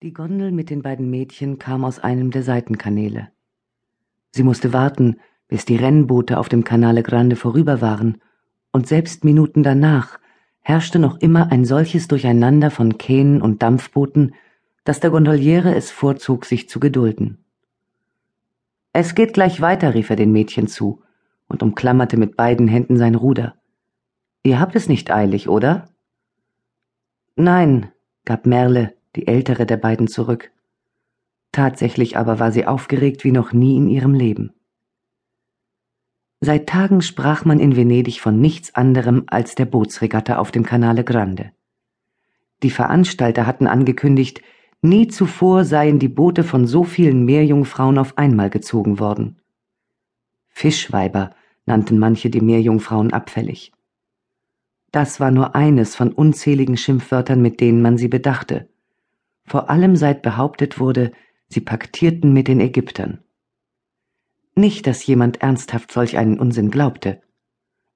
Die Gondel mit den beiden Mädchen kam aus einem der Seitenkanäle. Sie musste warten, bis die Rennboote auf dem Canale Grande vorüber waren, und selbst Minuten danach herrschte noch immer ein solches Durcheinander von Kähnen und Dampfbooten, dass der Gondoliere es vorzog, sich zu gedulden. Es geht gleich weiter, rief er den Mädchen zu und umklammerte mit beiden Händen sein Ruder. Ihr habt es nicht eilig, oder? Nein, gab Merle, die ältere der beiden, zurück. Tatsächlich aber war sie aufgeregt wie noch nie in ihrem Leben. Seit Tagen sprach man in Venedig von nichts anderem als der Bootsregatta auf dem Canale Grande. Die Veranstalter hatten angekündigt, nie zuvor seien die Boote von so vielen Meerjungfrauen auf einmal gezogen worden. Fischweiber nannten manche die Meerjungfrauen abfällig. Das war nur eines von unzähligen Schimpfwörtern, mit denen man sie bedachte vor allem seit behauptet wurde, sie paktierten mit den Ägyptern. Nicht, dass jemand ernsthaft solch einen Unsinn glaubte.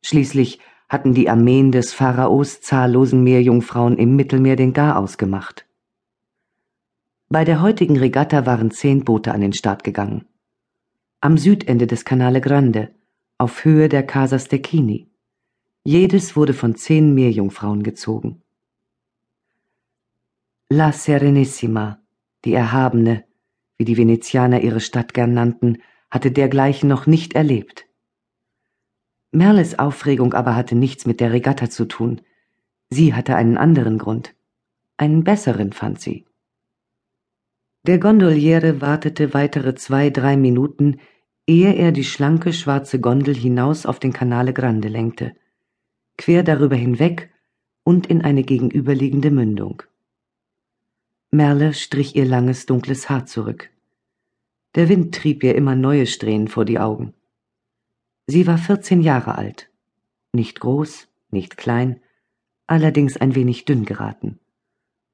Schließlich hatten die Armeen des Pharaos zahllosen Meerjungfrauen im Mittelmeer den Garaus gemacht. Bei der heutigen Regatta waren zehn Boote an den Start gegangen. Am Südende des Canale Grande, auf Höhe der Casa Stecchini. Jedes wurde von zehn Meerjungfrauen gezogen. La Serenissima, die Erhabene, wie die Venezianer ihre Stadt gern nannten, hatte dergleichen noch nicht erlebt. Merles Aufregung aber hatte nichts mit der Regatta zu tun. Sie hatte einen anderen Grund. Einen besseren fand sie. Der Gondoliere wartete weitere zwei, drei Minuten, ehe er die schlanke schwarze Gondel hinaus auf den Canale Grande lenkte, quer darüber hinweg und in eine gegenüberliegende Mündung. Merle strich ihr langes, dunkles Haar zurück. Der Wind trieb ihr immer neue Strähnen vor die Augen. Sie war vierzehn Jahre alt, nicht groß, nicht klein, allerdings ein wenig dünn geraten.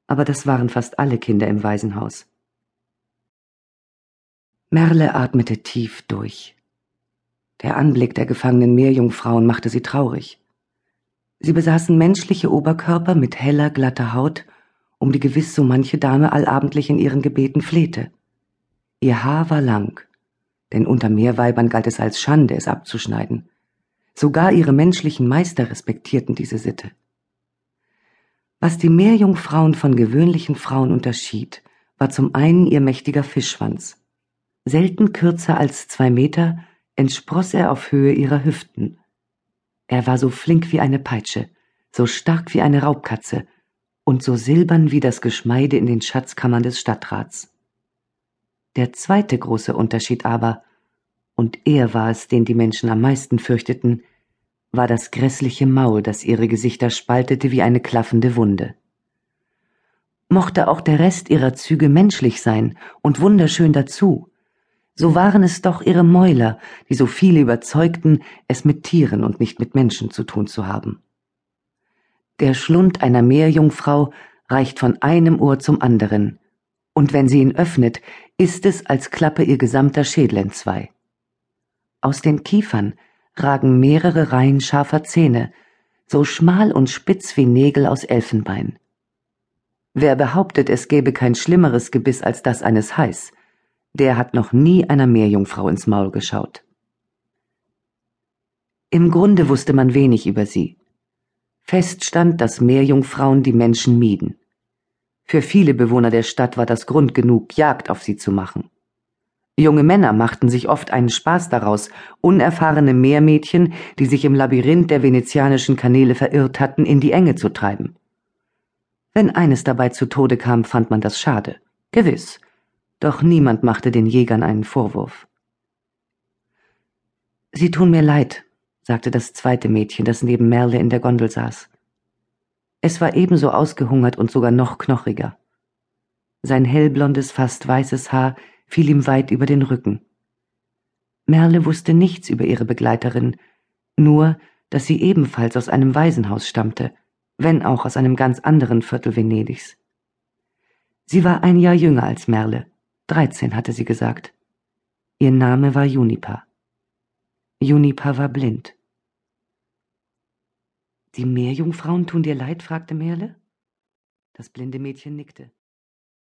Aber das waren fast alle Kinder im Waisenhaus. Merle atmete tief durch. Der Anblick der gefangenen Meerjungfrauen machte sie traurig. Sie besaßen menschliche Oberkörper mit heller, glatter Haut um die gewiss so manche Dame allabendlich in ihren Gebeten flehte. Ihr Haar war lang, denn unter Meerweibern galt es als Schande, es abzuschneiden. Sogar ihre menschlichen Meister respektierten diese Sitte. Was die Meerjungfrauen von gewöhnlichen Frauen unterschied, war zum einen ihr mächtiger Fischschwanz. Selten kürzer als zwei Meter entspross er auf Höhe ihrer Hüften. Er war so flink wie eine Peitsche, so stark wie eine Raubkatze und so silbern wie das Geschmeide in den Schatzkammern des Stadtrats. Der zweite große Unterschied aber, und er war es, den die Menschen am meisten fürchteten, war das grässliche Maul, das ihre Gesichter spaltete wie eine klaffende Wunde. Mochte auch der Rest ihrer Züge menschlich sein und wunderschön dazu, so waren es doch ihre Mäuler, die so viele überzeugten, es mit Tieren und nicht mit Menschen zu tun zu haben. Der Schlund einer Meerjungfrau reicht von einem Ohr zum anderen, und wenn sie ihn öffnet, ist es, als klappe ihr gesamter Schädel entzwei. Aus den Kiefern ragen mehrere Reihen scharfer Zähne, so schmal und spitz wie Nägel aus Elfenbein. Wer behauptet, es gäbe kein schlimmeres Gebiss als das eines Heiß, der hat noch nie einer Meerjungfrau ins Maul geschaut. Im Grunde wusste man wenig über sie. Fest stand, dass Meerjungfrauen die Menschen mieden. Für viele Bewohner der Stadt war das Grund genug, Jagd auf sie zu machen. Junge Männer machten sich oft einen Spaß daraus, unerfahrene Meermädchen, die sich im Labyrinth der venezianischen Kanäle verirrt hatten, in die Enge zu treiben. Wenn eines dabei zu Tode kam, fand man das schade. Gewiss. Doch niemand machte den Jägern einen Vorwurf. Sie tun mir leid, sagte das zweite Mädchen, das neben Merle in der Gondel saß. Es war ebenso ausgehungert und sogar noch knochiger. Sein hellblondes, fast weißes Haar fiel ihm weit über den Rücken. Merle wusste nichts über ihre Begleiterin, nur, dass sie ebenfalls aus einem Waisenhaus stammte, wenn auch aus einem ganz anderen Viertel Venedigs. Sie war ein Jahr jünger als Merle, dreizehn hatte sie gesagt. Ihr Name war Juniper. Juniper war blind. Die Meerjungfrauen tun dir leid? fragte Merle. Das blinde Mädchen nickte.